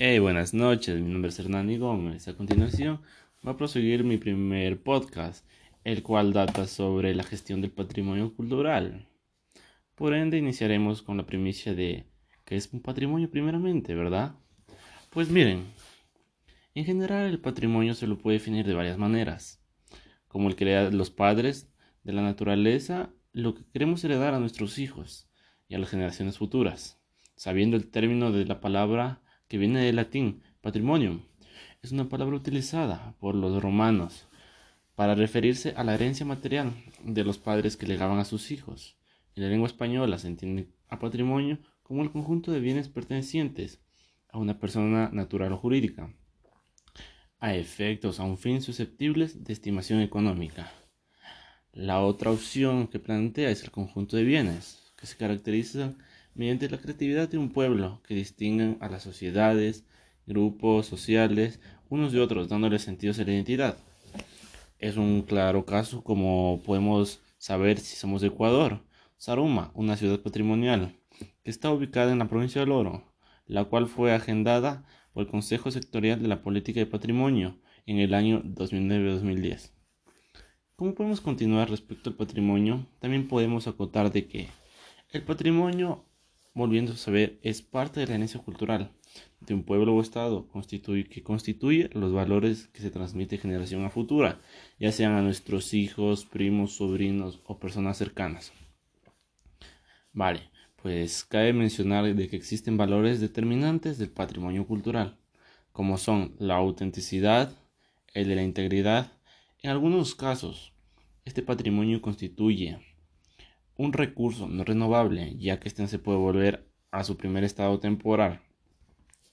Hey, buenas noches, mi nombre es Hernán Gómez. A continuación, va a proseguir mi primer podcast, el cual data sobre la gestión del patrimonio cultural. Por ende, iniciaremos con la primicia de que es un patrimonio primeramente, ¿verdad? Pues miren, en general el patrimonio se lo puede definir de varias maneras, como el que le los padres de la naturaleza, lo que queremos heredar a nuestros hijos y a las generaciones futuras, sabiendo el término de la palabra que viene del latín patrimonio. Es una palabra utilizada por los romanos para referirse a la herencia material de los padres que legaban a sus hijos. En la lengua española se entiende a patrimonio como el conjunto de bienes pertenecientes a una persona natural o jurídica, a efectos a un fin susceptibles de estimación económica. La otra opción que plantea es el conjunto de bienes, que se caracterizan mediante la creatividad de un pueblo que distinguen a las sociedades, grupos sociales, unos de otros, dándoles sentido a la identidad. Es un claro caso como podemos saber si somos de Ecuador. Saruma, una ciudad patrimonial, que está ubicada en la provincia del Oro, la cual fue agendada por el Consejo Sectorial de la Política de Patrimonio en el año 2009-2010. ¿Cómo podemos continuar respecto al patrimonio? También podemos acotar de que el patrimonio volviendo a saber, es parte de la herencia cultural de un pueblo o estado que constituye los valores que se transmite generación a futura, ya sean a nuestros hijos, primos, sobrinos o personas cercanas. Vale, pues cabe mencionar de que existen valores determinantes del patrimonio cultural, como son la autenticidad, el de la integridad. En algunos casos, este patrimonio constituye un recurso no renovable, ya que este no se puede volver a su primer estado temporal,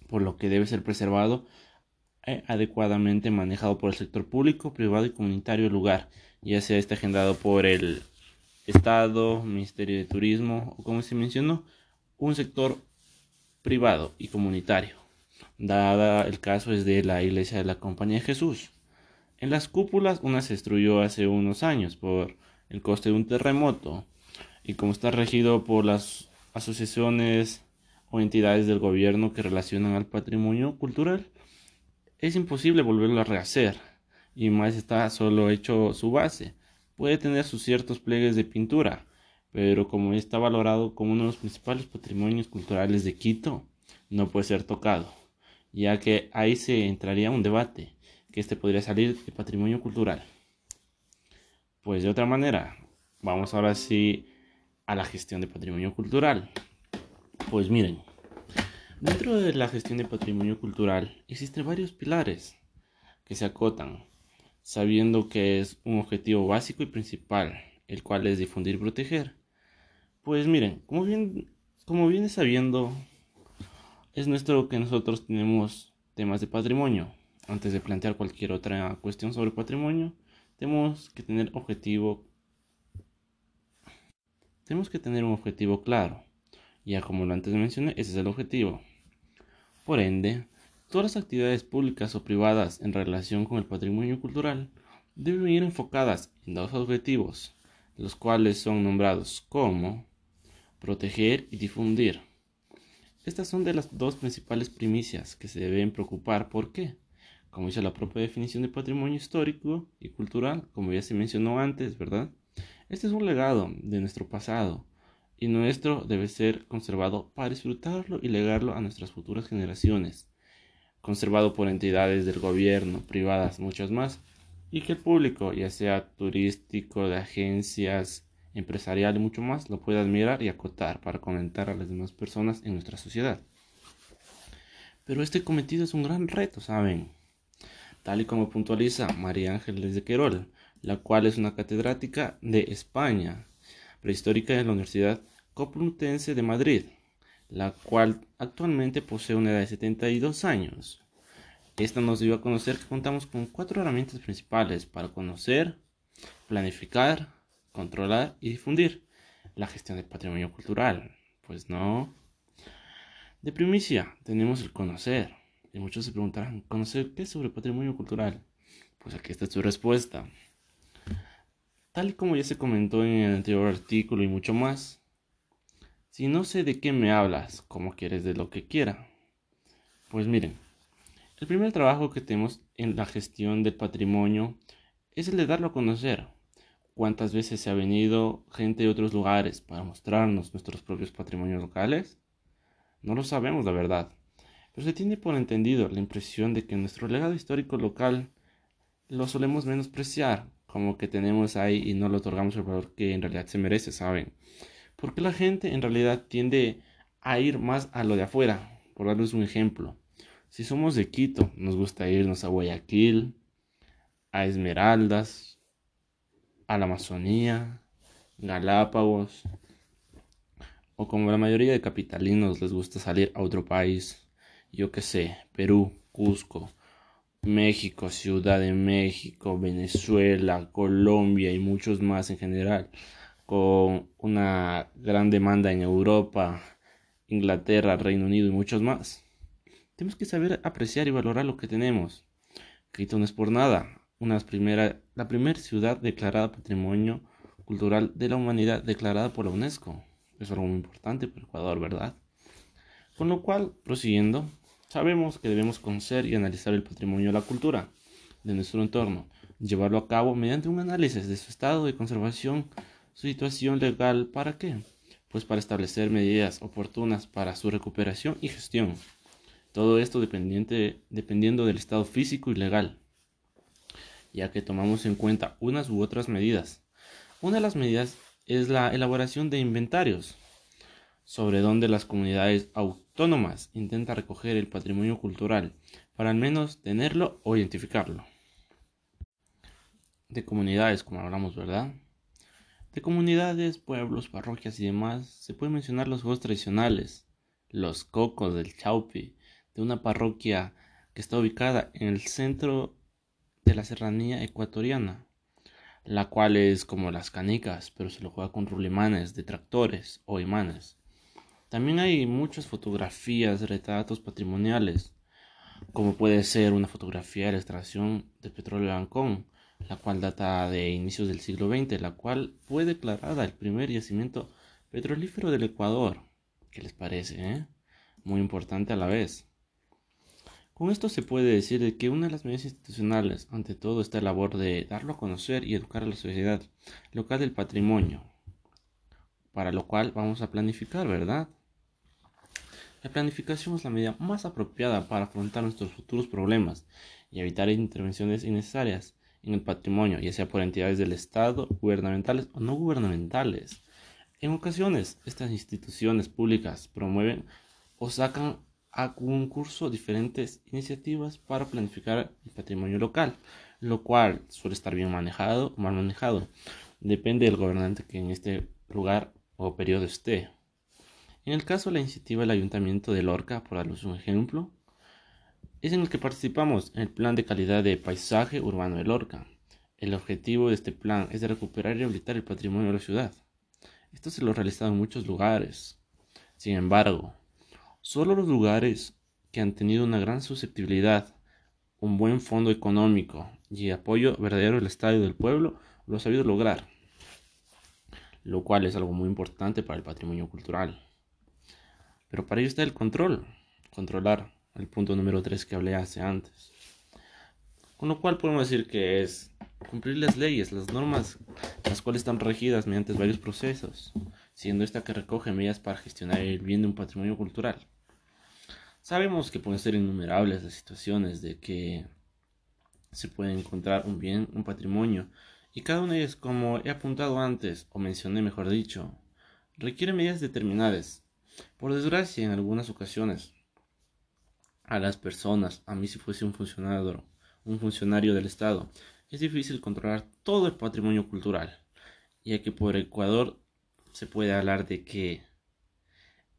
por lo que debe ser preservado e adecuadamente manejado por el sector público, privado y comunitario del lugar, ya sea este agendado por el Estado, Ministerio de Turismo o como se mencionó, un sector privado y comunitario. Dada el caso es de la Iglesia de la Compañía de Jesús. En las cúpulas una se destruyó hace unos años por el coste de un terremoto y como está regido por las asociaciones o entidades del gobierno que relacionan al patrimonio cultural, es imposible volverlo a rehacer y más está solo hecho su base. Puede tener sus ciertos pliegues de pintura, pero como está valorado como uno de los principales patrimonios culturales de Quito, no puede ser tocado, ya que ahí se entraría un debate que este podría salir de patrimonio cultural. Pues de otra manera, vamos ahora sí a la gestión de patrimonio cultural. Pues miren, dentro de la gestión de patrimonio cultural existen varios pilares que se acotan, sabiendo que es un objetivo básico y principal, el cual es difundir y proteger. Pues miren, como bien, como viene sabiendo, es nuestro que nosotros tenemos temas de patrimonio. Antes de plantear cualquier otra cuestión sobre patrimonio, tenemos que tener objetivo tenemos que tener un objetivo claro. Ya como lo antes mencioné, ese es el objetivo. Por ende, todas las actividades públicas o privadas en relación con el patrimonio cultural deben ir enfocadas en dos objetivos, los cuales son nombrados como proteger y difundir. Estas son de las dos principales primicias que se deben preocupar. ¿Por qué? Como dice la propia definición de patrimonio histórico y cultural, como ya se mencionó antes, ¿verdad? Este es un legado de nuestro pasado y nuestro debe ser conservado para disfrutarlo y legarlo a nuestras futuras generaciones, conservado por entidades del gobierno, privadas, muchas más, y que el público, ya sea turístico, de agencias, empresarial y mucho más, lo pueda admirar y acotar para comentar a las demás personas en nuestra sociedad. Pero este cometido es un gran reto, ¿saben? Tal y como puntualiza María Ángeles de Querol, la cual es una catedrática de España, prehistórica de la Universidad Complutense de Madrid, la cual actualmente posee una edad de 72 años. Esta nos dio a conocer que contamos con cuatro herramientas principales para conocer, planificar, controlar y difundir la gestión del patrimonio cultural. Pues no. De primicia tenemos el conocer. Y muchos se preguntarán, ¿conocer qué es sobre patrimonio cultural? Pues aquí está su respuesta. Tal como ya se comentó en el anterior artículo y mucho más, si no sé de qué me hablas, como quieres de lo que quiera, Pues miren, el primer trabajo que tenemos en la gestión del patrimonio es el de darlo a conocer. ¿Cuántas veces se ha venido gente de otros lugares para mostrarnos nuestros propios patrimonios locales? No lo sabemos, la verdad. Pero se tiene por entendido la impresión de que nuestro legado histórico local lo solemos menospreciar, como que tenemos ahí y no le otorgamos el valor que en realidad se merece, ¿saben? Porque la gente en realidad tiende a ir más a lo de afuera, por darles un ejemplo. Si somos de Quito, nos gusta irnos a Guayaquil, a Esmeraldas, a la Amazonía, Galápagos, o como la mayoría de capitalinos les gusta salir a otro país, yo qué sé, Perú, Cusco, México, Ciudad de México, Venezuela, Colombia y muchos más en general, con una gran demanda en Europa, Inglaterra, Reino Unido y muchos más. Tenemos que saber apreciar y valorar lo que tenemos. Quito no es por nada, una primera, la primera ciudad declarada Patrimonio Cultural de la Humanidad declarada por la UNESCO. Es algo muy importante para Ecuador, ¿verdad? Con lo cual, prosiguiendo, Sabemos que debemos conocer y analizar el patrimonio de la cultura de nuestro entorno, llevarlo a cabo mediante un análisis de su estado de conservación, su situación legal, ¿para qué? Pues para establecer medidas oportunas para su recuperación y gestión. Todo esto dependiente, dependiendo del estado físico y legal, ya que tomamos en cuenta unas u otras medidas. Una de las medidas es la elaboración de inventarios, sobre donde las comunidades autónomas intentan recoger el patrimonio cultural para al menos tenerlo o identificarlo. De comunidades, como hablamos, ¿verdad? De comunidades, pueblos, parroquias y demás, se pueden mencionar los juegos tradicionales, los cocos del Chaupi, de una parroquia que está ubicada en el centro de la serranía ecuatoriana, la cual es como las canicas, pero se lo juega con rulimanes de tractores o imanes. También hay muchas fotografías, retratos patrimoniales, como puede ser una fotografía de la extracción de petróleo de Ancón, la cual data de inicios del siglo XX, la cual fue declarada el primer yacimiento petrolífero del Ecuador. ¿Qué les parece? Eh? Muy importante a la vez. Con esto se puede decir que una de las medidas institucionales, ante todo, está la labor de darlo a conocer y educar a la sociedad local del patrimonio, para lo cual vamos a planificar, ¿verdad? La planificación es la medida más apropiada para afrontar nuestros futuros problemas y evitar intervenciones innecesarias en el patrimonio, ya sea por entidades del Estado, gubernamentales o no gubernamentales. En ocasiones, estas instituciones públicas promueven o sacan a concurso diferentes iniciativas para planificar el patrimonio local, lo cual suele estar bien manejado o mal manejado. Depende del gobernante que en este lugar o periodo esté. En el caso de la iniciativa del Ayuntamiento de Lorca, por darles un ejemplo, es en el que participamos en el Plan de Calidad de Paisaje Urbano de Lorca. El objetivo de este plan es de recuperar y rehabilitar el patrimonio de la ciudad. Esto se lo ha realizado en muchos lugares. Sin embargo, solo los lugares que han tenido una gran susceptibilidad, un buen fondo económico y apoyo verdadero del Estado y del pueblo lo han sabido lograr lo cual es algo muy importante para el patrimonio cultural. Pero para ello está el control, controlar el punto número 3 que hablé hace antes. Con lo cual podemos decir que es cumplir las leyes, las normas, las cuales están regidas mediante varios procesos, siendo esta que recoge medidas para gestionar el bien de un patrimonio cultural. Sabemos que pueden ser innumerables las situaciones de que se puede encontrar un bien, un patrimonio, y cada una de ellas, como he apuntado antes, o mencioné mejor dicho, requiere medidas determinadas. Por desgracia, en algunas ocasiones, a las personas, a mí si fuese un funcionario, un funcionario del Estado, es difícil controlar todo el patrimonio cultural, ya que por Ecuador se puede hablar de que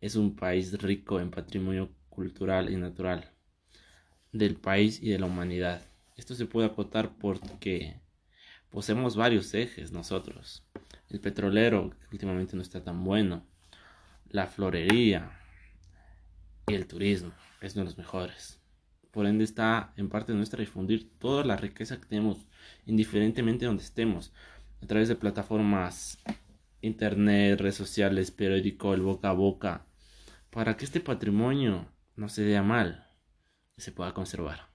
es un país rico en patrimonio cultural y natural del país y de la humanidad. Esto se puede acotar porque poseemos varios ejes nosotros. El petrolero, que últimamente no está tan bueno, la florería y el turismo, es uno de los mejores. Por ende está en parte nuestra difundir toda la riqueza que tenemos, indiferentemente de donde estemos, a través de plataformas, internet, redes sociales, periódico, el boca a boca, para que este patrimonio no se vea mal. se pueda conservar.